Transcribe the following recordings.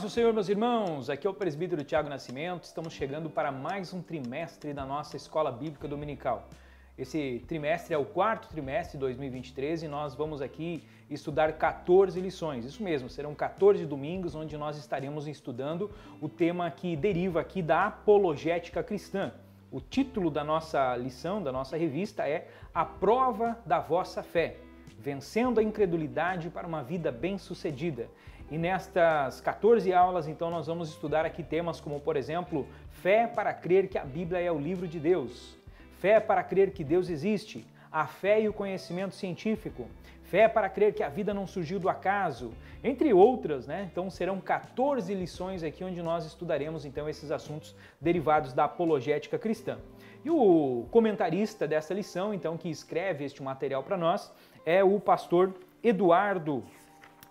paz do Senhor, meus irmãos! Aqui é o presbítero Tiago Nascimento. Estamos chegando para mais um trimestre da nossa Escola Bíblica Dominical. Esse trimestre é o quarto trimestre de 2023 e nós vamos aqui estudar 14 lições. Isso mesmo, serão 14 domingos onde nós estaremos estudando o tema que deriva aqui da apologética cristã. O título da nossa lição, da nossa revista é A Prova da Vossa Fé, vencendo a incredulidade para uma vida bem-sucedida. E nestas 14 aulas, então, nós vamos estudar aqui temas como, por exemplo, fé para crer que a Bíblia é o livro de Deus, fé para crer que Deus existe, a fé e o conhecimento científico, fé para crer que a vida não surgiu do acaso, entre outras, né? Então serão 14 lições aqui onde nós estudaremos então esses assuntos derivados da apologética cristã. E o comentarista dessa lição, então, que escreve este material para nós, é o pastor Eduardo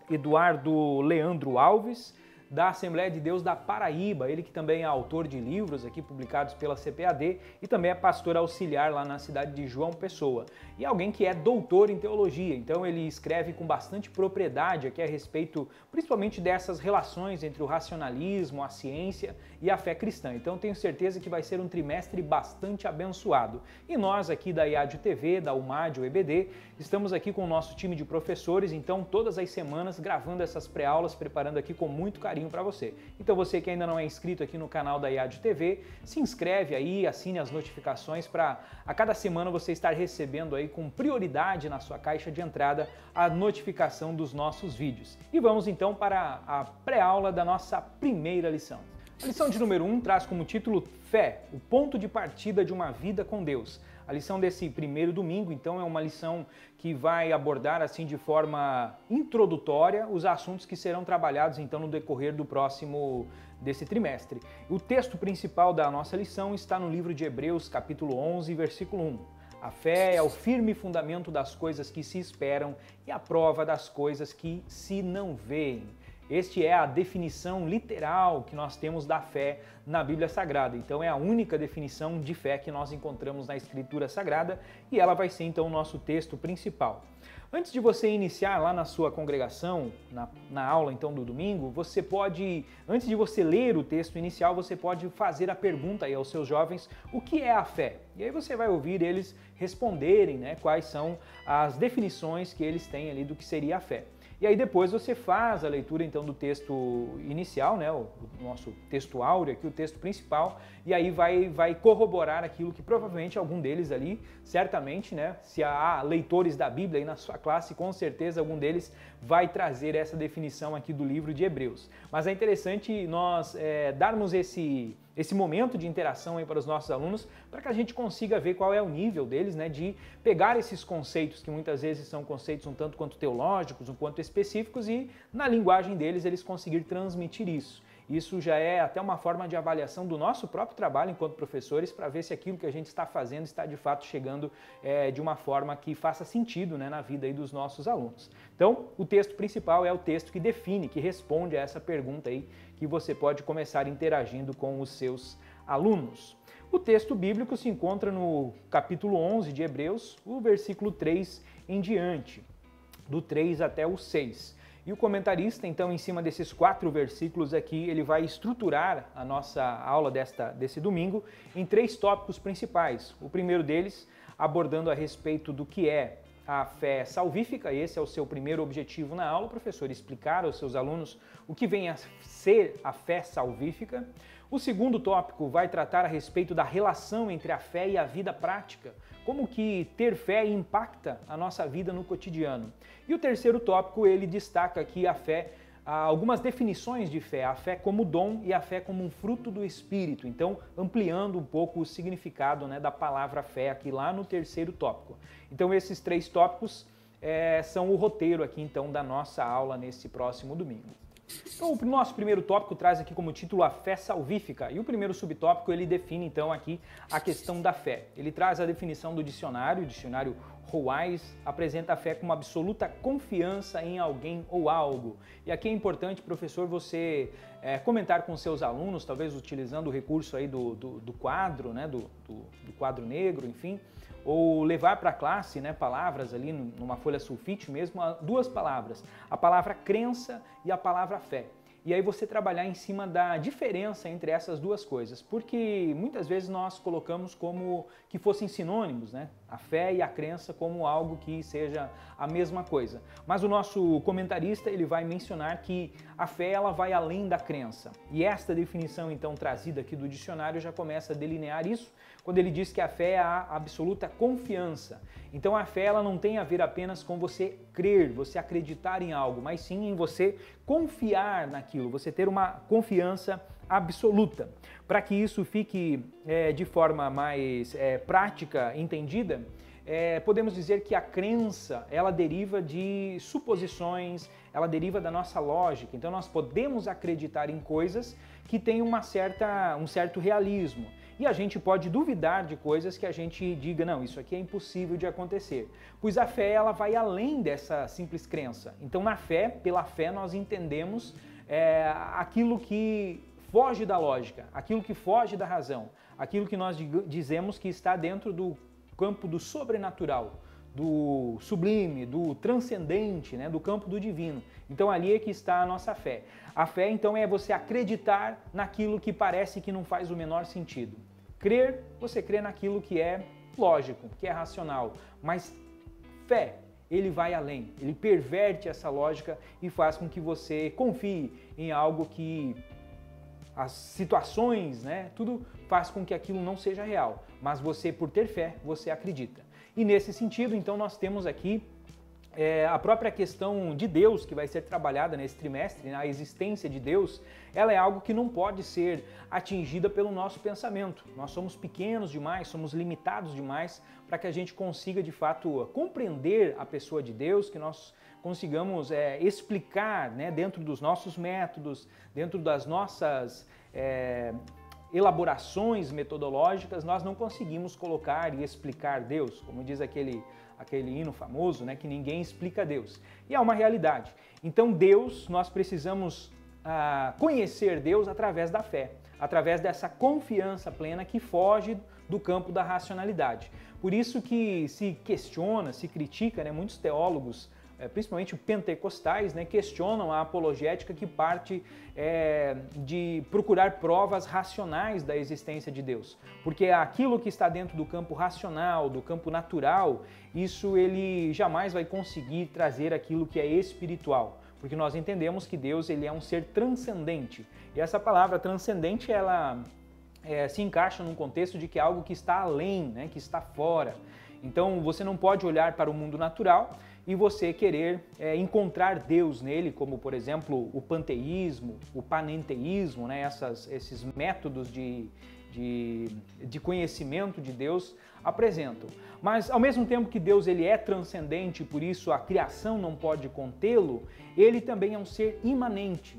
Eduardo Leandro Alves, da Assembleia de Deus da Paraíba, ele que também é autor de livros aqui publicados pela CPAD e também é pastor auxiliar lá na cidade de João Pessoa. E alguém que é doutor em teologia, então ele escreve com bastante propriedade aqui a respeito principalmente dessas relações entre o racionalismo, a ciência e a fé cristã. Então tenho certeza que vai ser um trimestre bastante abençoado. E nós aqui da IAD TV, da UMAD, EBD, estamos aqui com o nosso time de professores, então todas as semanas gravando essas pré-aulas, preparando aqui com muito carinho carinho para você. Então você que ainda não é inscrito aqui no canal da IAD TV, se inscreve aí, assine as notificações para a cada semana você estar recebendo aí com prioridade na sua caixa de entrada a notificação dos nossos vídeos. E vamos então para a pré-aula da nossa primeira lição. A lição de número 1 um traz como título Fé, o ponto de partida de uma vida com Deus. A lição desse primeiro domingo, então, é uma lição que vai abordar assim de forma introdutória os assuntos que serão trabalhados então no decorrer do próximo desse trimestre. O texto principal da nossa lição está no livro de Hebreus, capítulo 11, versículo 1. A fé é o firme fundamento das coisas que se esperam e a prova das coisas que se não veem. Este é a definição literal que nós temos da fé na Bíblia Sagrada. Então é a única definição de fé que nós encontramos na Escritura Sagrada e ela vai ser então o nosso texto principal. Antes de você iniciar lá na sua congregação, na, na aula então do domingo, você pode, antes de você ler o texto inicial, você pode fazer a pergunta aí aos seus jovens, o que é a fé? E aí você vai ouvir eles responderem, né, quais são as definições que eles têm ali do que seria a fé. E aí depois você faz a leitura então do texto inicial, né, o, nosso texto áureo aqui, o texto principal, e aí vai, vai corroborar aquilo que provavelmente algum deles ali, certamente, né, se há leitores da Bíblia aí na sua classe, com certeza algum deles vai trazer essa definição aqui do livro de Hebreus. Mas é interessante nós é, darmos esse esse momento de interação aí para os nossos alunos, para que a gente consiga ver qual é o nível deles, né, de pegar esses conceitos que muitas vezes são conceitos um tanto quanto teológicos, um quanto específicos e na linguagem deles eles conseguir transmitir isso. Isso já é até uma forma de avaliação do nosso próprio trabalho enquanto professores para ver se aquilo que a gente está fazendo está de fato chegando é, de uma forma que faça sentido né, na vida dos nossos alunos. Então, o texto principal é o texto que define, que responde a essa pergunta aí que você pode começar interagindo com os seus alunos. O texto bíblico se encontra no capítulo 11 de Hebreus, o versículo 3 em diante, do 3 até o 6. E o comentarista, então, em cima desses quatro versículos aqui, ele vai estruturar a nossa aula desta, desse domingo em três tópicos principais. O primeiro deles, abordando a respeito do que é a fé salvífica, esse é o seu primeiro objetivo na aula, o professor explicar aos seus alunos o que vem a ser a fé salvífica. O segundo tópico vai tratar a respeito da relação entre a fé e a vida prática, como que ter fé impacta a nossa vida no cotidiano. E o terceiro tópico, ele destaca aqui a fé algumas definições de fé, a fé como dom e a fé como um fruto do Espírito. Então, ampliando um pouco o significado né, da palavra fé aqui lá no terceiro tópico. Então, esses três tópicos é, são o roteiro aqui então da nossa aula nesse próximo domingo. Então, o nosso primeiro tópico traz aqui como título a fé salvífica e o primeiro subtópico ele define então aqui a questão da fé. Ele traz a definição do dicionário, o dicionário Ruais apresenta a fé como absoluta confiança em alguém ou algo. E aqui é importante, professor, você é, comentar com seus alunos, talvez utilizando o recurso aí do, do, do quadro, né, do, do, do quadro negro, enfim, ou levar para a classe né, palavras ali numa folha sulfite mesmo, duas palavras, a palavra crença e a palavra fé. e aí você trabalhar em cima da diferença entre essas duas coisas, porque muitas vezes nós colocamos como que fossem sinônimos, né? A fé e a crença como algo que seja a mesma coisa. Mas o nosso comentarista ele vai mencionar que a fé ela vai além da crença. E esta definição então trazida aqui do dicionário já começa a delinear isso, quando ele diz que a fé é a absoluta confiança. Então a fé ela não tem a ver apenas com você crer, você acreditar em algo, mas sim em você confiar naquilo, você ter uma confiança absoluta. Para que isso fique é, de forma mais é, prática, entendida, é, podemos dizer que a crença ela deriva de suposições, ela deriva da nossa lógica. Então nós podemos acreditar em coisas que têm uma certa, um certo realismo. E a gente pode duvidar de coisas que a gente diga, não, isso aqui é impossível de acontecer. Pois a fé ela vai além dessa simples crença. Então, na fé, pela fé, nós entendemos é, aquilo que foge da lógica, aquilo que foge da razão, aquilo que nós dizemos que está dentro do campo do sobrenatural, do sublime, do transcendente, né, do campo do divino. Então ali é que está a nossa fé. A fé então é você acreditar naquilo que parece que não faz o menor sentido. Crer, você crê naquilo que é lógico, que é racional, mas fé, ele vai além, ele perverte essa lógica e faz com que você confie em algo que as situações, né, tudo faz com que aquilo não seja real, mas você, por ter fé, você acredita. E nesse sentido, então, nós temos aqui é, a própria questão de Deus que vai ser trabalhada nesse trimestre, né? a existência de Deus, ela é algo que não pode ser atingida pelo nosso pensamento. Nós somos pequenos demais, somos limitados demais para que a gente consiga de fato compreender a pessoa de Deus, que nós consigamos é, explicar né, dentro dos nossos métodos, dentro das nossas é, elaborações metodológicas, nós não conseguimos colocar e explicar Deus, como diz aquele, aquele hino famoso, né, que ninguém explica Deus. E é uma realidade. Então, Deus, nós precisamos ah, conhecer Deus através da fé, através dessa confiança plena que foge do campo da racionalidade. Por isso que se questiona, se critica, né, muitos teólogos principalmente pentecostais, né, questionam a apologética que parte é, de procurar provas racionais da existência de Deus. Porque aquilo que está dentro do campo racional, do campo natural, isso ele jamais vai conseguir trazer aquilo que é espiritual. Porque nós entendemos que Deus ele é um ser transcendente. E essa palavra transcendente, ela é, se encaixa num contexto de que é algo que está além, né, que está fora. Então você não pode olhar para o mundo natural e você querer é, encontrar Deus nele, como por exemplo o panteísmo, o panenteísmo, né, essas, esses métodos de, de, de conhecimento de Deus apresentam. Mas ao mesmo tempo que Deus ele é transcendente, por isso a criação não pode contê-lo, ele também é um ser imanente.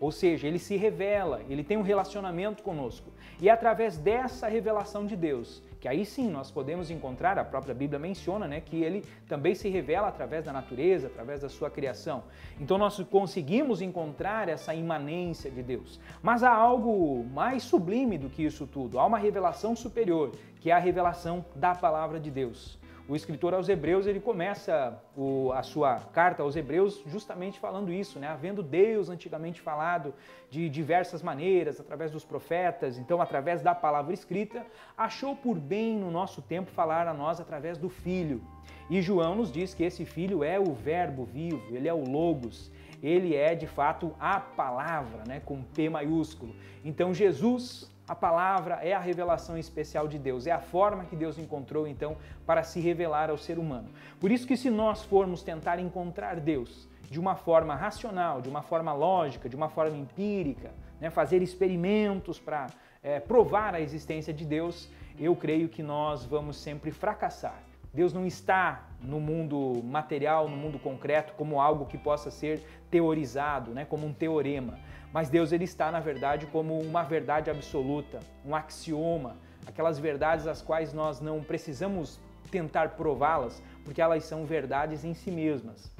Ou seja, ele se revela, ele tem um relacionamento conosco. E é através dessa revelação de Deus que aí sim nós podemos encontrar, a própria Bíblia menciona, né, que ele também se revela através da natureza, através da sua criação. Então nós conseguimos encontrar essa imanência de Deus. Mas há algo mais sublime do que isso tudo, há uma revelação superior, que é a revelação da palavra de Deus. O escritor aos Hebreus ele começa o, a sua carta aos Hebreus justamente falando isso, né? Havendo Deus antigamente falado de diversas maneiras, através dos profetas, então através da palavra escrita, achou por bem no nosso tempo falar a nós através do Filho. E João nos diz que esse Filho é o Verbo vivo, ele é o Logos, ele é de fato a palavra, né? Com P maiúsculo. Então Jesus a palavra é a revelação especial de Deus, é a forma que Deus encontrou então para se revelar ao ser humano. Por isso que se nós formos tentar encontrar Deus de uma forma racional, de uma forma lógica, de uma forma empírica, né, fazer experimentos para é, provar a existência de Deus, eu creio que nós vamos sempre fracassar. Deus não está no mundo material, no mundo concreto, como algo que possa ser teorizado, né, como um teorema. Mas Deus ele está, na verdade, como uma verdade absoluta, um axioma, aquelas verdades as quais nós não precisamos tentar prová-las, porque elas são verdades em si mesmas.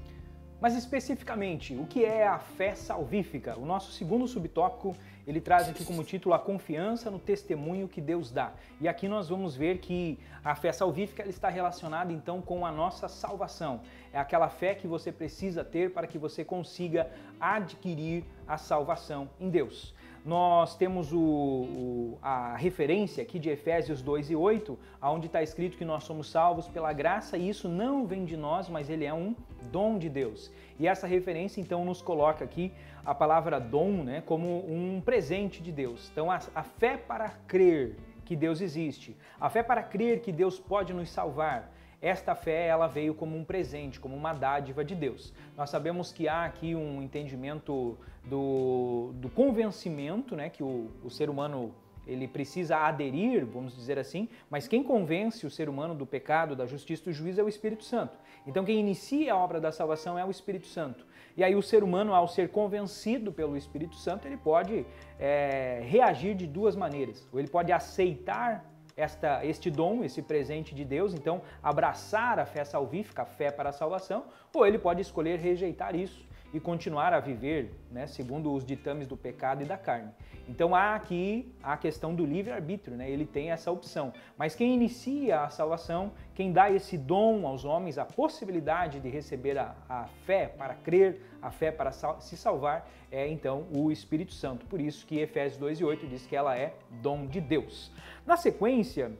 Mas especificamente, o que é a fé salvífica? O nosso segundo subtópico, ele traz aqui como título a confiança no testemunho que Deus dá. E aqui nós vamos ver que a fé salvífica está relacionada então com a nossa salvação. É aquela fé que você precisa ter para que você consiga adquirir a salvação em Deus nós temos o, o, a referência aqui de Efésios 2 e 8, onde está escrito que nós somos salvos pela graça e isso não vem de nós, mas ele é um dom de Deus. E essa referência então nos coloca aqui a palavra dom né, como um presente de Deus. Então a, a fé para crer que Deus existe, a fé para crer que Deus pode nos salvar, esta fé ela veio como um presente, como uma dádiva de Deus. Nós sabemos que há aqui um entendimento do, do convencimento, né, que o, o ser humano ele precisa aderir, vamos dizer assim, mas quem convence o ser humano do pecado, da justiça do juízo é o Espírito Santo. Então quem inicia a obra da salvação é o Espírito Santo. E aí o ser humano, ao ser convencido pelo Espírito Santo, ele pode é, reagir de duas maneiras. Ou ele pode aceitar esta, este dom, esse presente de Deus, então abraçar a fé salvífica, a fé para a salvação, ou ele pode escolher rejeitar isso e continuar a viver né, segundo os ditames do pecado e da carne. Então há aqui a questão do livre-arbítrio, né? ele tem essa opção. Mas quem inicia a salvação, quem dá esse dom aos homens, a possibilidade de receber a, a fé para crer, a fé para sal se salvar, é então o Espírito Santo. Por isso que Efésios 2 e 8 diz que ela é dom de Deus. Na sequência,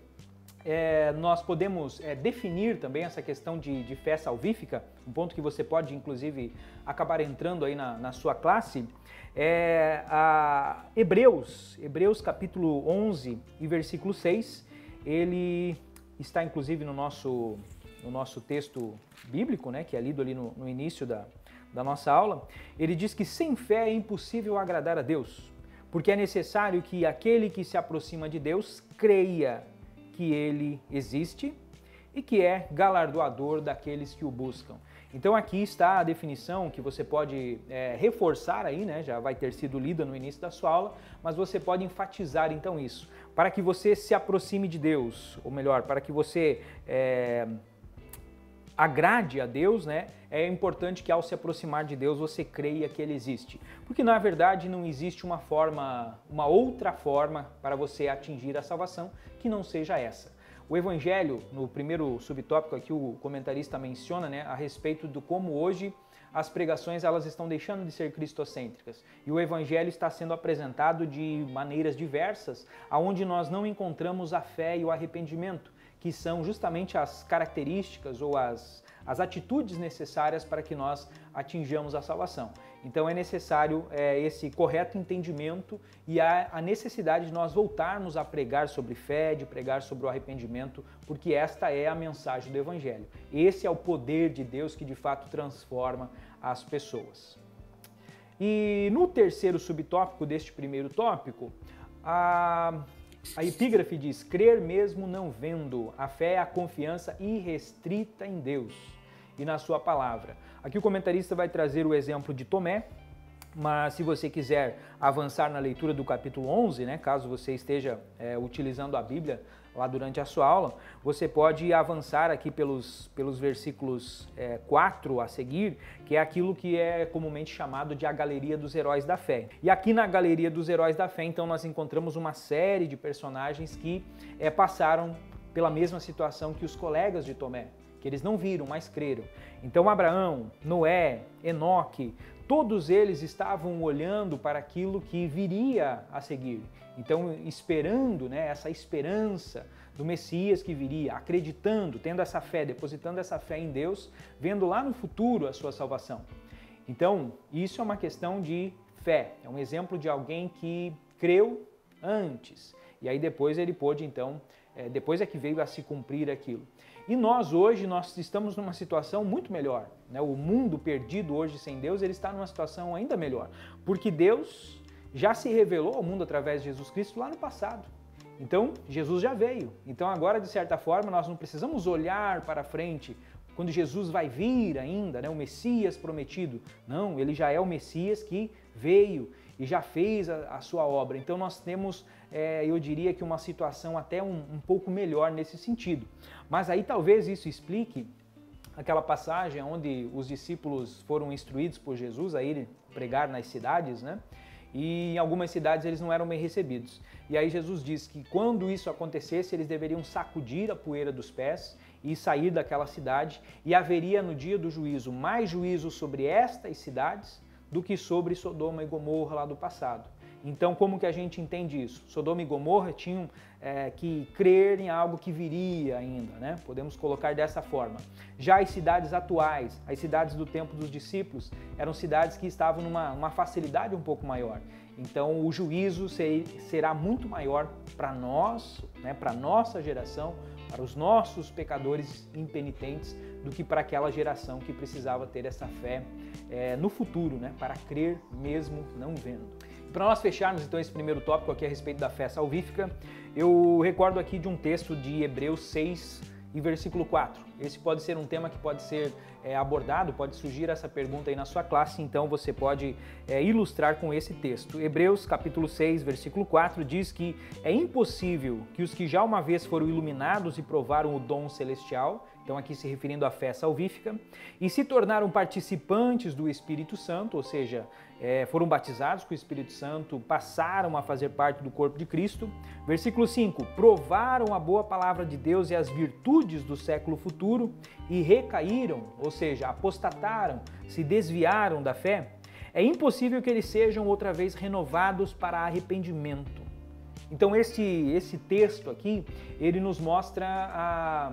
é, nós podemos é, definir também essa questão de, de, fé salvífica, um ponto que você pode, inclusive, acabar entrando aí na, na sua classe, é a Hebreus, Hebreus capítulo 11 e versículo 6, ele está inclusive no nosso, no nosso texto bíblico, né, que é lido ali no, no início da, da nossa aula, ele diz que sem fé é impossível agradar a Deus, porque é necessário que aquele que se aproxima de Deus creia que ele existe e que é galardoador daqueles que o buscam. Então aqui está a definição que você pode é, reforçar aí, né? Já vai ter sido lida no início da sua aula, mas você pode enfatizar então isso. Para que você se aproxime de Deus, ou melhor, para que você é, agrade a Deus, né? É importante que ao se aproximar de Deus você creia que Ele existe. Porque na verdade não existe uma forma, uma outra forma para você atingir a salvação que não seja essa. O Evangelho, no primeiro subtópico aqui, o comentarista menciona né, a respeito do como hoje as pregações elas estão deixando de ser cristocêntricas e o evangelho está sendo apresentado de maneiras diversas, aonde nós não encontramos a fé e o arrependimento, que são justamente as características ou as, as atitudes necessárias para que nós atinjamos a salvação. Então é necessário é, esse correto entendimento e a, a, necessidade de nós voltarmos a pregar sobre fé, de pregar sobre o arrependimento, porque esta é a mensagem do Evangelho. Esse é o poder de Deus que de fato transforma as pessoas. E no terceiro subtópico deste primeiro tópico, a, a epígrafe diz: crer mesmo não vendo. A fé é a confiança irrestrita em Deus e na sua palavra. Aqui o comentarista vai trazer o exemplo de Tomé, mas se você quiser avançar na leitura do capítulo 11, né, caso você esteja é, utilizando a Bíblia lá durante a sua aula, você pode avançar aqui pelos, pelos versículos é, 4 a seguir, que é aquilo que é comumente chamado de a Galeria dos Heróis da Fé. E aqui na Galeria dos Heróis da Fé, então, nós encontramos uma série de personagens que é, passaram pela mesma situação que os colegas de Tomé que eles não viram, mas creram. Então Abraão, Noé, Enoque, todos eles estavam olhando para aquilo que viria a seguir. Então, esperando né, essa esperança do Messias que viria, acreditando, tendo essa fé, depositando essa fé em Deus, vendo lá no futuro a sua salvação. Então, isso é uma questão de fé, é um exemplo de alguém que creu antes. E aí depois ele pôde, então, é, depois é que veio a se cumprir aquilo. E nós hoje nós estamos numa situação muito melhor. Né? O mundo perdido hoje sem Deus ele está numa situação ainda melhor, porque Deus já se revelou ao mundo através de Jesus Cristo lá no passado. Então Jesus já veio. Então agora de certa forma nós não precisamos olhar para frente quando Jesus vai vir ainda, né? o Messias prometido. Não, ele já é o Messias que veio e já fez a, a sua obra. Então nós temos, é, eu diria que uma situação até um, um pouco melhor nesse sentido. Mas aí talvez isso explique aquela passagem onde os discípulos foram instruídos por Jesus a irem pregar nas cidades, né? E em algumas cidades eles não eram bem recebidos. E aí Jesus diz que quando isso acontecesse, eles deveriam sacudir a poeira dos pés e sair daquela cidade, e haveria no dia do juízo mais juízo sobre estas cidades do que sobre Sodoma e Gomorra lá do passado. Então, como que a gente entende isso? Sodoma e Gomorra tinham é, que crer em algo que viria ainda, né? Podemos colocar dessa forma. Já as cidades atuais, as cidades do tempo dos discípulos, eram cidades que estavam numa uma facilidade um pouco maior. Então, o juízo será muito maior para nós, né, para nossa geração, para os nossos pecadores impenitentes, do que para aquela geração que precisava ter essa fé é, no futuro, né, para crer mesmo não vendo. Para nós fecharmos então esse primeiro tópico aqui a respeito da fé salvífica, eu recordo aqui de um texto de Hebreus 6 e versículo 4. Esse pode ser um tema que pode ser é, abordado, pode surgir essa pergunta aí na sua classe, então você pode é, ilustrar com esse texto. Hebreus capítulo 6, versículo 4 diz que é impossível que os que já uma vez foram iluminados e provaram o dom celestial então aqui se referindo à fé salvífica, e se tornaram participantes do Espírito Santo, ou seja, é, foram batizados com o Espírito Santo, passaram a fazer parte do corpo de Cristo. Versículo 5: provaram a boa palavra de Deus e as virtudes do século futuro e recaíram, ou seja, apostataram, se desviaram da fé. É impossível que eles sejam outra vez renovados para arrependimento. Então esse, esse texto aqui, ele nos mostra a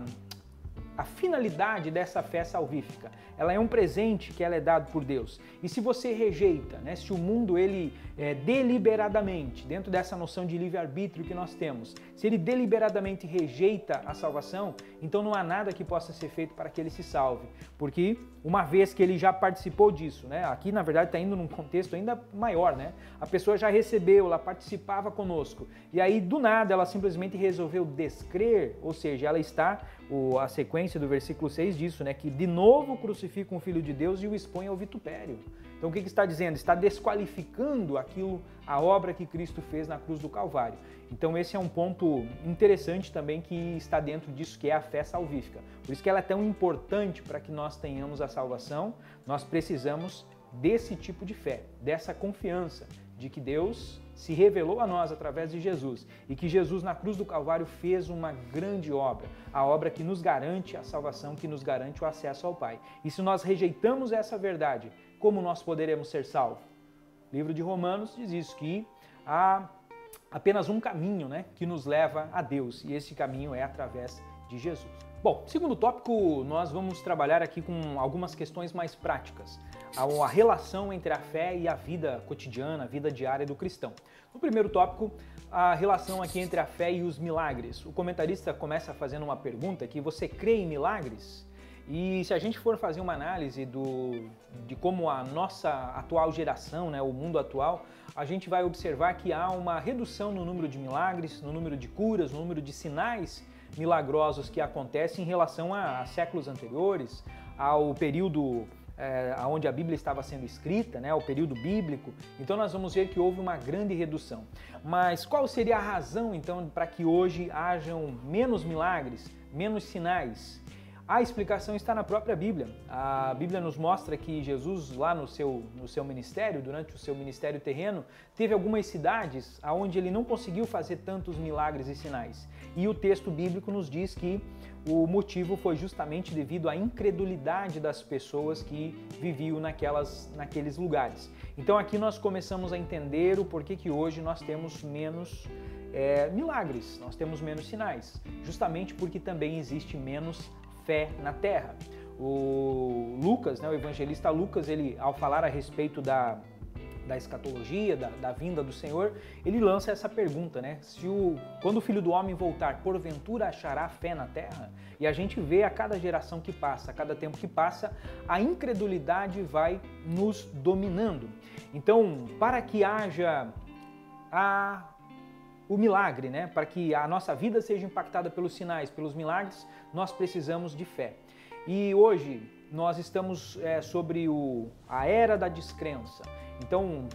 a finalidade dessa fé salvífica. Ela é um presente que ela é dado por Deus. E se você rejeita, né, se o mundo ele é, deliberadamente, dentro dessa noção de livre-arbítrio que nós temos, se ele deliberadamente rejeita a salvação, então não há nada que possa ser feito para que ele se salve. Porque uma vez que ele já participou disso, né, aqui na verdade está indo num contexto ainda maior, né? A pessoa já recebeu, ela participava conosco. E aí do nada ela simplesmente resolveu descrer, ou seja, ela está o, a sequência do versículo 6 disso, né? Que de novo crucificam o Filho de Deus e o expõem ao vitupério. Então o que, que está dizendo? Está desqualificando aquilo, a obra que Cristo fez na cruz do Calvário. Então esse é um ponto interessante também que está dentro disso que é a fé salvífica. Por isso que ela é tão importante para que nós tenhamos a salvação, nós precisamos desse tipo de fé, dessa confiança de que Deus se revelou a nós através de Jesus e que Jesus na cruz do Calvário fez uma grande obra, a obra que nos garante a salvação, que nos garante o acesso ao Pai. E se nós rejeitamos essa verdade, como nós poderemos ser salvos? O livro de Romanos diz isso, que há apenas um caminho né, que nos leva a Deus, e esse caminho é através de Jesus. Bom, segundo tópico, nós vamos trabalhar aqui com algumas questões mais práticas a relação entre a fé e a vida cotidiana, a vida diária do cristão. No primeiro tópico, a relação aqui entre a fé e os milagres. O comentarista começa fazendo uma pergunta que você crê em milagres? E se a gente for fazer uma análise do, de como a nossa atual geração, né, o mundo atual, a gente vai observar que há uma redução no número de milagres, no número de curas, no número de sinais milagrosos que acontecem em relação a, a séculos anteriores, ao período é, onde a Bíblia estava sendo escrita, né, o período bíblico, então nós vamos ver que houve uma grande redução. Mas qual seria a razão então para que hoje hajam menos milagres, menos sinais? A explicação está na própria Bíblia. A Bíblia nos mostra que Jesus, lá no seu, no seu ministério, durante o seu ministério terreno, teve algumas cidades onde ele não conseguiu fazer tantos milagres e sinais. E o texto bíblico nos diz que o motivo foi justamente devido à incredulidade das pessoas que viviam naquelas, naqueles lugares. Então aqui nós começamos a entender o porquê que hoje nós temos menos é, milagres, nós temos menos sinais, justamente porque também existe menos fé na terra. O Lucas, né, o evangelista Lucas, ele ao falar a respeito da da escatologia, da, da, vinda do Senhor, ele lança essa pergunta, né? Se o, quando o Filho do Homem voltar, porventura achará fé na terra? E a gente vê a cada geração que passa, a cada tempo que passa, a incredulidade vai nos dominando. Então, para que haja a, o milagre, né? Para que a nossa vida seja impactada pelos sinais, pelos milagres, nós precisamos de fé. E hoje nós estamos é, sobre o, a era da descrença. Então,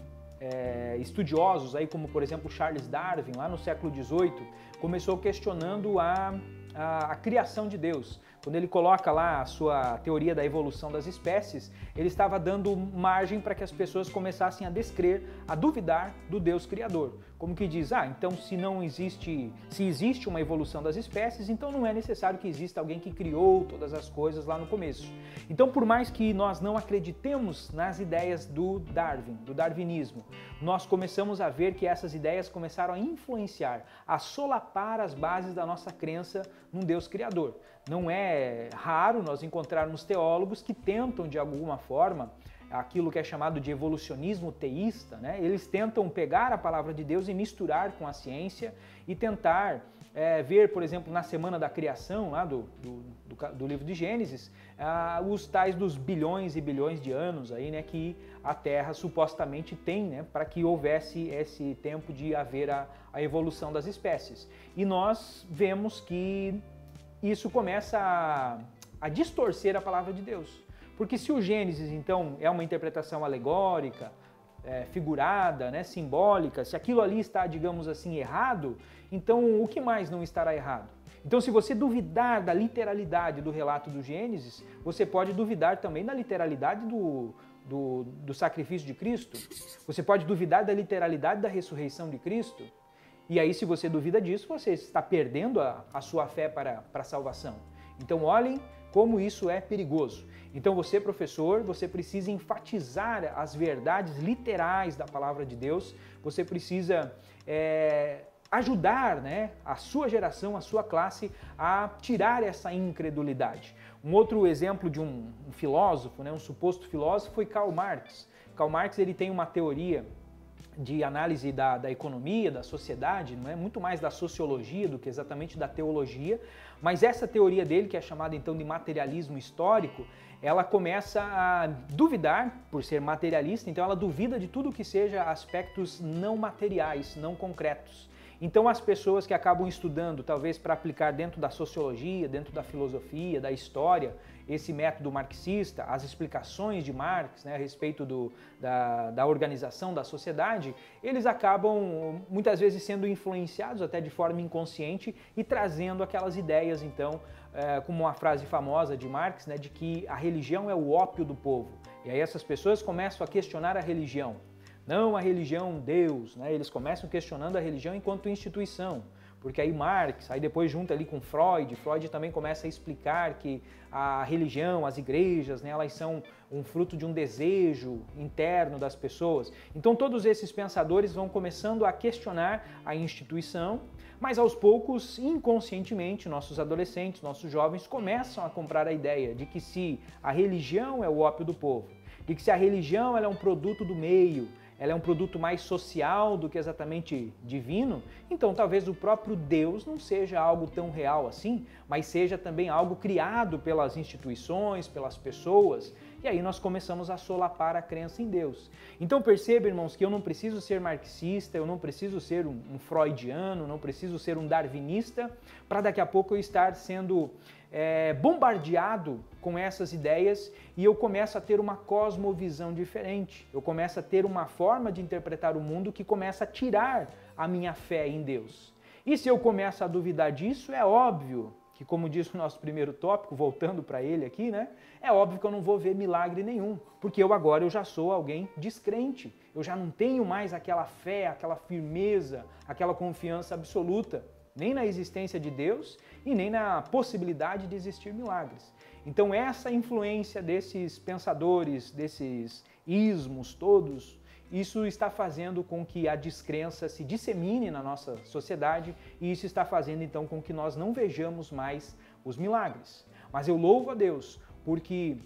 é, estudiosos aí como por exemplo Charles Darwin lá no século XVIII começou questionando a, a, a criação de Deus quando ele coloca lá a sua teoria da evolução das espécies, ele estava dando margem para que as pessoas começassem a descrer, a duvidar do Deus criador. Como que diz, ah, então se não existe, se existe uma evolução das espécies, então não é necessário que exista alguém que criou todas as coisas lá no começo. Então, por mais que nós não acreditemos nas ideias do Darwin, do darwinismo, nós começamos a ver que essas ideias começaram a influenciar, a solapar as bases da nossa crença num Deus criador. Não é raro nós encontrarmos teólogos que tentam de alguma forma aquilo que é chamado de evolucionismo teísta, né? eles tentam pegar a palavra de Deus e misturar com a ciência e tentar é, ver, por exemplo, na semana da criação, lá do, do, do, do livro de Gênesis, ah, os tais dos bilhões e bilhões de anos aí, né, que a Terra supostamente tem né, para que houvesse esse tempo de haver a, a evolução das espécies. E nós vemos que isso começa a, a distorcer a palavra de Deus. Porque se o Gênesis, então, é uma interpretação alegórica, é, figurada, né, simbólica, se aquilo ali está, digamos assim, errado, então o que mais não estará errado? Então, se você duvidar da literalidade do relato do Gênesis, você pode duvidar também da literalidade do, do, do sacrifício de Cristo, você pode duvidar da literalidade da ressurreição de Cristo, e aí, se você duvida disso, você está perdendo a, a sua fé para, para a salvação. Então, olhem como isso é perigoso. Então, você, professor, você precisa enfatizar as verdades literais da palavra de Deus, você precisa é, ajudar né, a sua geração, a sua classe a tirar essa incredulidade. Um outro exemplo de um, um filósofo, né, um suposto filósofo, foi Karl Marx. Karl Marx ele tem uma teoria de análise da, da economia, da sociedade, não é muito mais da sociologia do que exatamente da teologia, mas essa teoria dele, que é chamada então de materialismo histórico, ela começa a duvidar, por ser materialista, então ela duvida de tudo que seja aspectos não materiais, não concretos. Então, as pessoas que acabam estudando, talvez para aplicar dentro da sociologia, dentro da filosofia, da história, esse método marxista, as explicações de Marx né, a respeito do, da, da organização da sociedade, eles acabam muitas vezes sendo influenciados até de forma inconsciente e trazendo aquelas ideias, então, é, como uma frase famosa de Marx, né, de que a religião é o ópio do povo. E aí essas pessoas começam a questionar a religião não a religião Deus, né? Eles começam questionando a religião enquanto instituição, porque aí Marx, aí depois junta ali com Freud, Freud também começa a explicar que a religião, as igrejas, né, elas são um fruto de um desejo interno das pessoas. Então todos esses pensadores vão começando a questionar a instituição, mas aos poucos, inconscientemente, nossos adolescentes, nossos jovens começam a comprar a ideia de que se a religião é o ópio do povo, de que se a religião é um produto do meio, ela é um produto mais social do que exatamente divino, então talvez o próprio Deus não seja algo tão real assim, mas seja também algo criado pelas instituições, pelas pessoas. E aí nós começamos a solapar a crença em Deus. Então perceba, irmãos, que eu não preciso ser marxista, eu não preciso ser um, um freudiano, não preciso ser um darwinista, para daqui a pouco eu estar sendo é, bombardeado com essas ideias e eu começo a ter uma cosmovisão diferente. Eu começo a ter uma forma de interpretar o mundo que começa a tirar a minha fé em Deus. E se eu começo a duvidar disso, é óbvio que, como diz o nosso primeiro tópico, voltando para ele aqui, né? É óbvio que eu não vou ver milagre nenhum, porque eu agora eu já sou alguém descrente. Eu já não tenho mais aquela fé, aquela firmeza, aquela confiança absoluta nem na existência de Deus e nem na possibilidade de existir milagres. Então, essa influência desses pensadores, desses ismos todos, isso está fazendo com que a descrença se dissemine na nossa sociedade e isso está fazendo então com que nós não vejamos mais os milagres. Mas eu louvo a Deus porque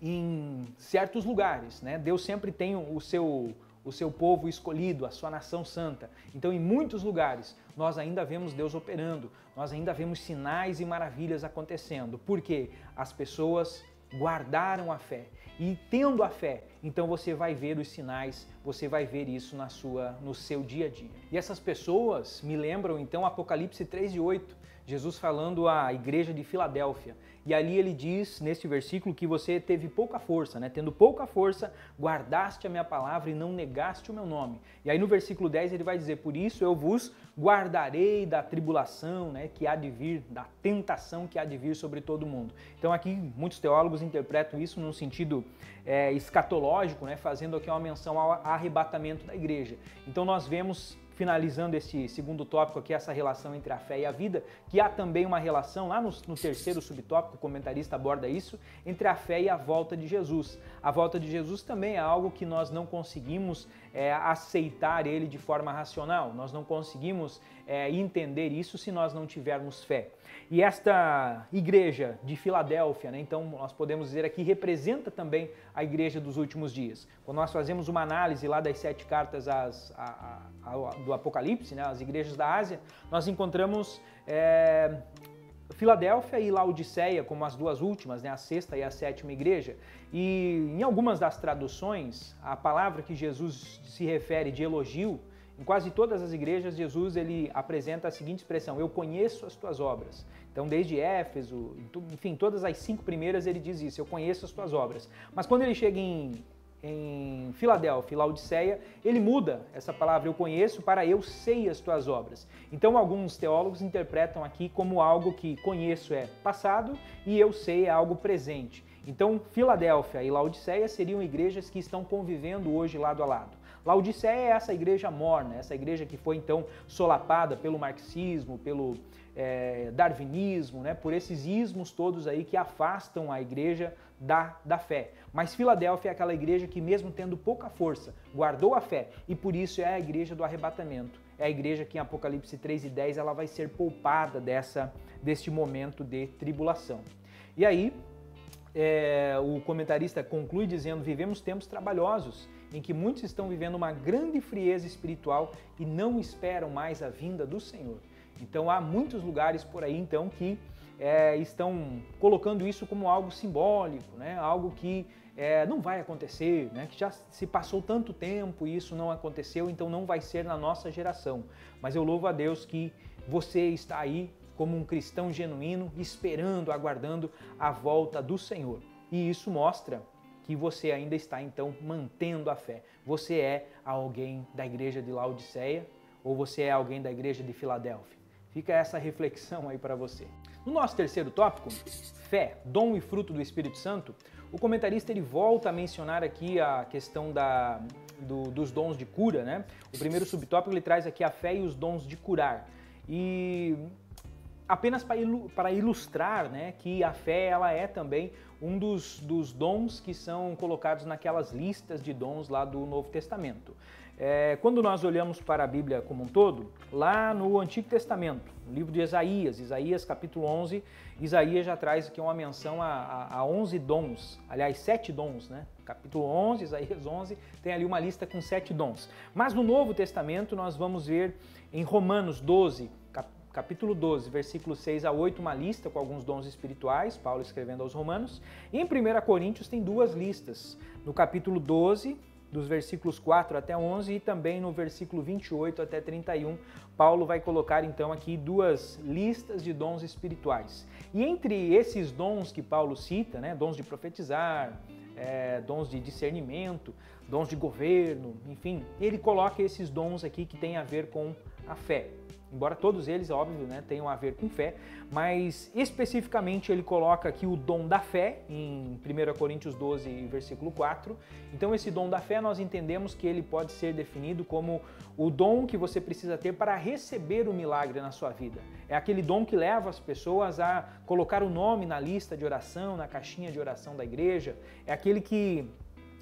em certos lugares, né, Deus sempre tem o seu o seu povo escolhido, a sua nação santa. Então, em muitos lugares, nós ainda vemos Deus operando, nós ainda vemos sinais e maravilhas acontecendo, porque as pessoas guardaram a fé. E tendo a fé, então você vai ver os sinais, você vai ver isso na sua no seu dia a dia. E essas pessoas me lembram então Apocalipse 3 e 8, Jesus falando à igreja de Filadélfia. E ali ele diz neste versículo que você teve pouca força, né? Tendo pouca força, guardaste a minha palavra e não negaste o meu nome. E aí no versículo 10 ele vai dizer: Por isso eu vos guardarei da tribulação, né? Que há de vir, da tentação que há de vir sobre todo mundo. Então aqui muitos teólogos interpretam isso num sentido é, escatológico, né? Fazendo aqui uma menção ao arrebatamento da igreja. Então nós vemos finalizando esse segundo tópico aqui, essa relação entre a fé e a vida, que há também uma relação, lá no, no, terceiro subtópico, o comentarista aborda isso, entre a fé e a volta de Jesus. A volta de Jesus também é algo que nós não conseguimos é, aceitar ele de forma racional, nós não conseguimos é, entender isso se nós não tivermos fé. E esta igreja de Filadélfia, né, então nós podemos dizer aqui, representa também a igreja dos últimos dias. Quando nós fazemos uma análise lá das sete cartas às, do Apocalipse, né, as igrejas da Ásia, nós encontramos é, Filadélfia e Laodiceia como as duas últimas, né, a sexta e a sétima igreja. E em algumas das traduções, a palavra que Jesus se refere de elogio em quase todas as igrejas, Jesus ele apresenta a seguinte expressão: Eu conheço as tuas obras. Então, desde Éfeso, enfim, todas as cinco primeiras ele diz isso: Eu conheço as tuas obras. Mas quando ele chega em, em Filadélfia, Laodiceia, ele muda essa palavra eu conheço para eu sei as tuas obras. Então, alguns teólogos interpretam aqui como algo que conheço é passado e eu sei é algo presente. Então, Filadélfia e Laodiceia seriam igrejas que estão convivendo hoje lado a lado. Laodiceia é essa igreja morna, essa igreja que foi então solapada pelo marxismo, pelo é, darwinismo, né, por esses ismos todos aí que afastam a igreja da, da fé. Mas Filadélfia é aquela igreja que, mesmo tendo pouca força, guardou a fé e por isso é a igreja do arrebatamento. É a igreja que em Apocalipse 3 e 10 ela vai ser poupada dessa, deste momento de tribulação. E aí, é, o comentarista conclui dizendo: Vivemos tempos trabalhosos em que muitos estão vivendo uma grande frieza espiritual e não esperam mais a vinda do Senhor. Então há muitos lugares por aí então que é, estão colocando isso como algo simbólico, né? algo que é, não vai acontecer, né? que já se passou tanto tempo e isso não aconteceu, então não vai ser na nossa geração. Mas eu louvo a Deus que você está aí como um cristão genuíno, esperando, aguardando a volta do Senhor. E isso mostra que você ainda está então mantendo a fé. Você é alguém da igreja de Laodiceia ou você é alguém da igreja de Filadélfia? Fica essa reflexão aí para você. No nosso terceiro tópico, fé, dom e fruto do Espírito Santo, o comentarista ele volta a mencionar aqui a questão da, do, dos dons de cura, né? O primeiro subtópico ele traz aqui a fé e os dons de curar. E apenas para ilustrar né, que a fé ela é também um dos, dos dons que são colocados naquelas listas de dons lá do Novo Testamento. É, quando nós olhamos para a Bíblia como um todo, lá no Antigo Testamento, no livro de Isaías, Isaías capítulo 11, Isaías já traz aqui uma menção a, a, a 11 dons, aliás, sete dons, né? Capítulo 11, Isaías 11, tem ali uma lista com sete dons. Mas no Novo Testamento nós vamos ver em Romanos 12, capítulo 12, versículos 6 a 8, uma lista com alguns dons espirituais, Paulo escrevendo aos Romanos. E em 1 Coríntios tem duas listas. No capítulo 12, dos versículos 4 até 11 e também no versículo 28 até 31, Paulo vai colocar então aqui duas listas de dons espirituais. E entre esses dons que Paulo cita, né, dons de profetizar, é, dons de discernimento, dons de governo, enfim, ele coloca esses dons aqui que têm a ver com a fé. Embora todos eles, óbvio, né, tenham a ver com fé, mas especificamente ele coloca aqui o dom da fé em 1 Coríntios 12, versículo 4. Então, esse dom da fé nós entendemos que ele pode ser definido como o dom que você precisa ter para receber o milagre na sua vida. É aquele dom que leva as pessoas a colocar o nome na lista de oração, na caixinha de oração da igreja. É aquele que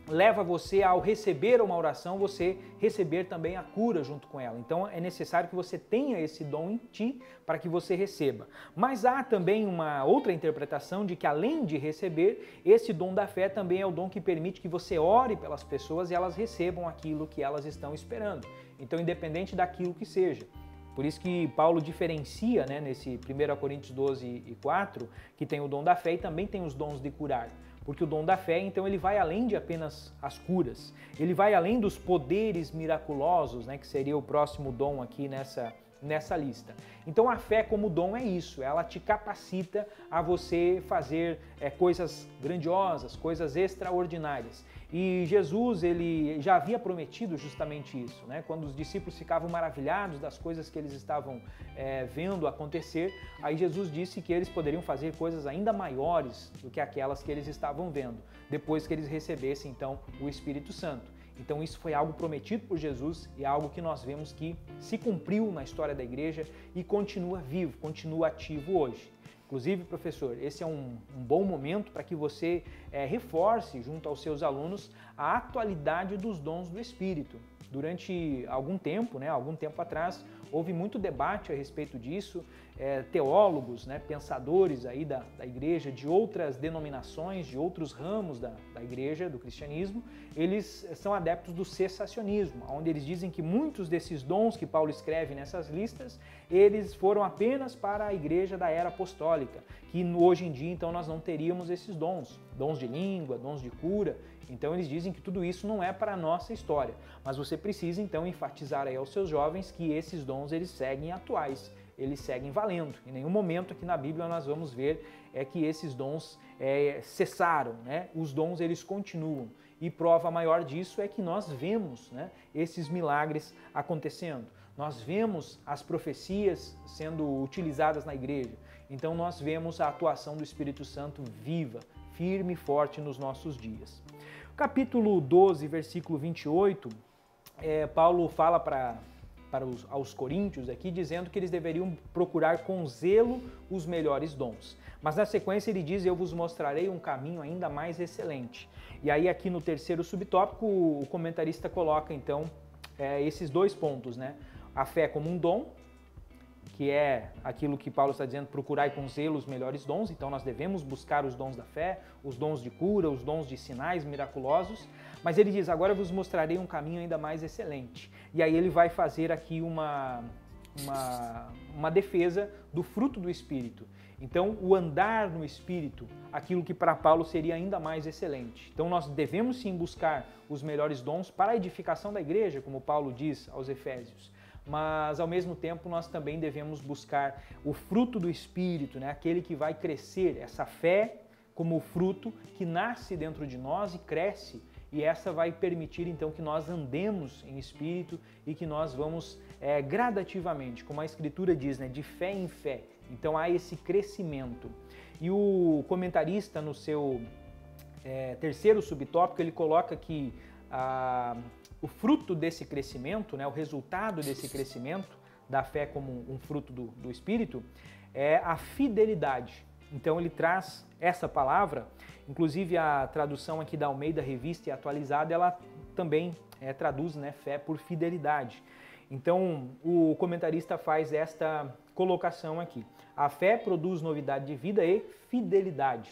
leva você ao receber uma oração, você receber também a cura junto com ela. Então é necessário que você tenha esse dom em ti para que você receba. Mas há também uma outra interpretação de que além de receber, esse dom da fé também é o dom que permite que você ore pelas pessoas e elas recebam aquilo que elas estão esperando. Então independente daquilo que seja. Por isso que Paulo diferencia, né, nesse 1 Coríntios 12 e 4, que tem o dom da fé e também tem os dons de curar. Porque o dom da fé, então, ele vai além de apenas as curas. Ele vai além dos poderes miraculosos, né, que seria o próximo dom aqui nessa nessa lista. Então a fé como dom é isso, ela te capacita a você fazer é, coisas grandiosas, coisas extraordinárias. E Jesus ele já havia prometido justamente isso, né? Quando os discípulos ficavam maravilhados das coisas que eles estavam é, vendo acontecer, aí Jesus disse que eles poderiam fazer coisas ainda maiores do que aquelas que eles estavam vendo, depois que eles recebessem então o Espírito Santo. Então isso foi algo prometido por Jesus e algo que nós vemos que se cumpriu na história da igreja e continua vivo, continua ativo hoje. Inclusive, professor, esse é um, um bom momento para que você é, reforce junto aos seus alunos a atualidade dos dons do Espírito. Durante algum tempo, né, algum tempo atrás, houve muito debate a respeito disso. É, teólogos, né, pensadores aí da, da igreja, de outras denominações, de outros ramos da, da igreja, do cristianismo, eles são adeptos do cessacionismo, onde eles dizem que muitos desses dons que Paulo escreve nessas listas, eles foram apenas para a igreja da era apostólica, que hoje em dia então nós não teríamos esses dons, dons de língua, dons de cura. Então eles dizem que tudo isso não é para a nossa história, mas você precisa então enfatizar aí aos seus jovens que esses dons eles seguem atuais eles seguem valendo. Em nenhum momento aqui na Bíblia nós vamos ver é que esses dons é, cessaram, né? Os dons eles continuam. E prova maior disso é que nós vemos né, esses milagres acontecendo. Nós vemos as profecias sendo utilizadas na igreja. Então nós vemos a atuação do Espírito Santo viva, firme e forte nos nossos dias. Capítulo 12, versículo 28, é, Paulo fala para para os, aos coríntios aqui, dizendo que eles deveriam procurar com zelo os melhores dons. Mas na sequência ele diz: Eu vos mostrarei um caminho ainda mais excelente. E aí, aqui no terceiro subtópico, o comentarista coloca então é, esses dois pontos, né? A fé como um dom, que é aquilo que Paulo está dizendo, procurar com zelo os melhores dons, então nós devemos buscar os dons da fé, os dons de cura, os dons de sinais miraculosos, mas ele diz, agora vos mostrarei um caminho ainda mais excelente. E aí ele vai fazer aqui uma, uma, uma defesa do fruto do Espírito. Então, o andar no Espírito, aquilo que para Paulo seria ainda mais excelente. Então, nós devemos sim buscar os melhores dons para a edificação da igreja, como Paulo diz aos Efésios mas ao mesmo tempo nós também devemos buscar o fruto do Espírito, né? aquele que vai crescer, essa fé como fruto que nasce dentro de nós e cresce. E essa vai permitir então que nós andemos em espírito e que nós vamos é, gradativamente, como a Escritura diz, né, de fé em fé. Então há esse crescimento. E o comentarista, no seu é, terceiro subtópico, ele coloca que o fruto desse crescimento, né, o resultado desse crescimento da fé como um fruto do, do Espírito, é a fidelidade. Então ele traz essa palavra, inclusive a tradução aqui da Almeida Revista e Atualizada, ela também é, traduz né, fé por fidelidade. Então o comentarista faz esta colocação aqui. A fé produz novidade de vida e fidelidade,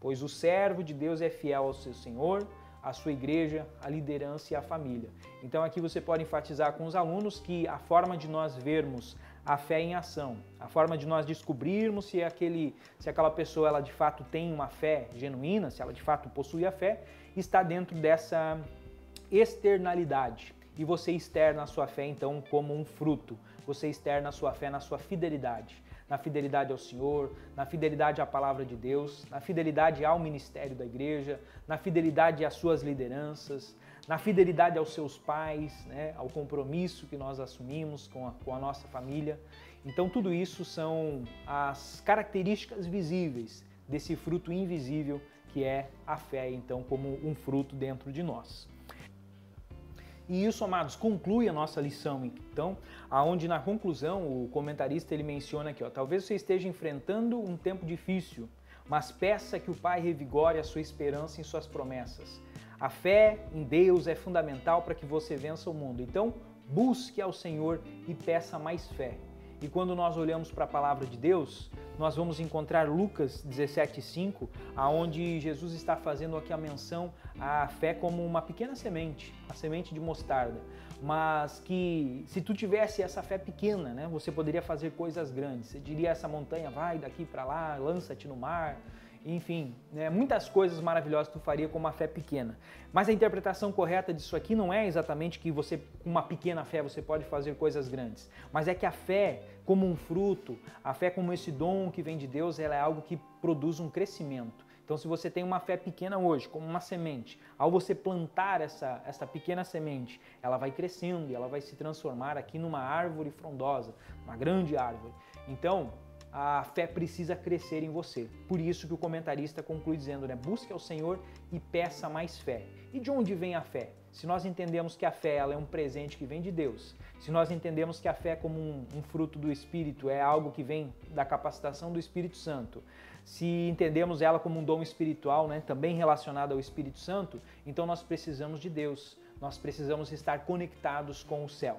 pois o servo de Deus é fiel ao seu Senhor, a sua igreja, a liderança e a família. Então aqui você pode enfatizar com os alunos que a forma de nós vermos a fé em ação, a forma de nós descobrirmos se aquele, se aquela pessoa ela de fato tem uma fé genuína, se ela de fato possui a fé, está dentro dessa externalidade. E você externa a sua fé então como um fruto. Você externa a sua fé na sua fidelidade na fidelidade ao Senhor, na fidelidade à palavra de Deus, na fidelidade ao ministério da igreja, na fidelidade às suas lideranças, na fidelidade aos seus pais, né, ao compromisso que nós assumimos com a, com a nossa família. Então, tudo isso são as características visíveis desse fruto invisível que é a fé, então, como um fruto dentro de nós. E isso, amados, conclui a nossa lição. Então, aonde na conclusão o comentarista ele menciona aqui, ó, talvez você esteja enfrentando um tempo difícil, mas peça que o Pai revigore a sua esperança em suas promessas. A fé em Deus é fundamental para que você vença o mundo. Então, busque ao Senhor e peça mais fé. E quando nós olhamos para a palavra de Deus, nós vamos encontrar Lucas 17,5, aonde Jesus está fazendo aqui a menção à fé como uma pequena semente, a semente de mostarda. Mas que se tu tivesse essa fé pequena, né, você poderia fazer coisas grandes. Você diria essa montanha, vai daqui para lá, lança-te no mar. Enfim, né, muitas coisas maravilhosas tu faria com uma fé pequena. Mas a interpretação correta disso aqui não é exatamente que você, com uma pequena fé, você pode fazer coisas grandes, mas é que a fé, como um fruto, a fé como esse dom que vem de Deus, ela é algo que produz um crescimento. Então, se você tem uma fé pequena hoje, como uma semente, ao você plantar essa, essa pequena semente, ela vai crescendo e ela vai se transformar aqui numa árvore frondosa, uma grande árvore. Então, a fé precisa crescer em você. Por isso que o comentarista conclui dizendo, né? Busque ao Senhor e peça mais fé. E de onde vem a fé? Se nós entendemos que a fé ela é um presente que vem de Deus, se nós entendemos que a fé como um, um fruto do Espírito é algo que vem da capacitação do Espírito Santo, se entendemos ela como um dom espiritual, né, também relacionado ao Espírito Santo, então nós precisamos de Deus, nós precisamos estar conectados com o céu.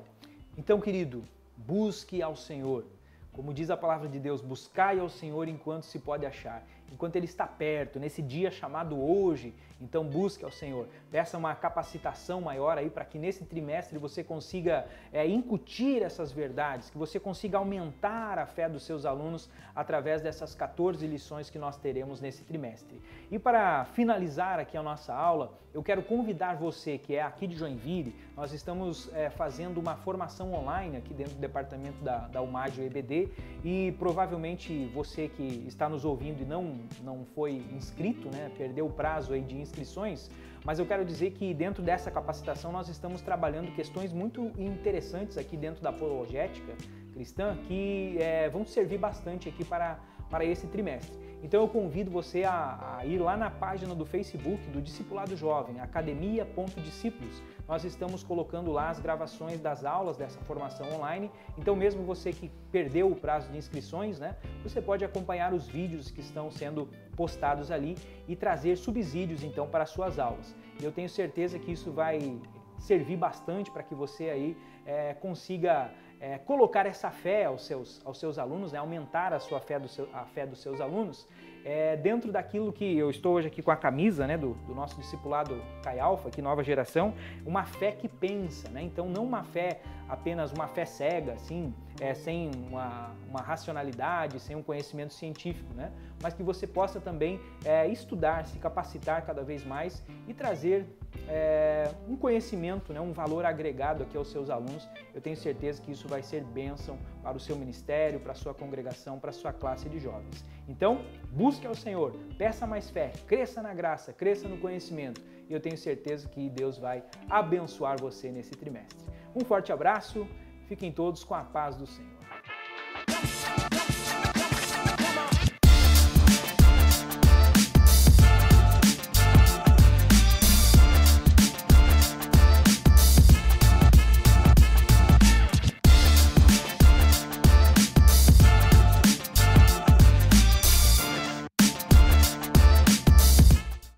Então, querido, busque ao Senhor, como diz a palavra de Deus, buscai ao Senhor enquanto se pode achar, enquanto Ele está perto, nesse dia chamado hoje, então busque ao Senhor. Peça uma capacitação maior aí para que nesse trimestre você consiga é, incutir essas verdades, que você consiga aumentar a fé dos seus alunos através dessas 14 lições que nós teremos nesse trimestre. E para finalizar aqui a nossa aula, eu quero convidar você que é aqui de Joinville, nós estamos é, fazendo uma formação online aqui dentro do departamento da, da UMAD EBD e provavelmente você que está nos ouvindo e não, não foi inscrito, né, perdeu o prazo aí de inscrições, mas eu quero dizer que dentro dessa capacitação nós estamos trabalhando questões muito interessantes aqui dentro da apologética cristã que é, vão servir bastante aqui para, para esse trimestre. Então eu convido você a, a ir lá na página do Facebook do Discipulado Jovem, academia.discípulos. Nós estamos colocando lá as gravações das aulas dessa formação online. Então mesmo você que perdeu o prazo de inscrições, né, você pode acompanhar os vídeos que estão sendo postados ali e trazer subsídios então para as suas aulas. Eu tenho certeza que isso vai servir bastante para que você aí é, consiga é, colocar essa fé aos seus, aos seus alunos, né, aumentar a sua fé, do seu, a fé dos seus alunos, é, dentro daquilo que eu estou hoje aqui com a camisa né, do, do nosso discipulado Cai Alpha, que nova geração, uma fé que pensa, né? então não uma fé apenas uma fé cega, assim, é, sem uma, uma racionalidade, sem um conhecimento científico, né? mas que você possa também é, estudar, se capacitar cada vez mais e trazer é, um conhecimento, né, um valor agregado aqui aos seus alunos. Eu tenho certeza que isso vai ser bênção para o seu ministério, para a sua congregação, para a sua classe de jovens. Então, busque ao Senhor, peça mais fé, cresça na graça, cresça no conhecimento e eu tenho certeza que Deus vai abençoar você nesse trimestre. Um forte abraço, fiquem todos com a paz do Senhor.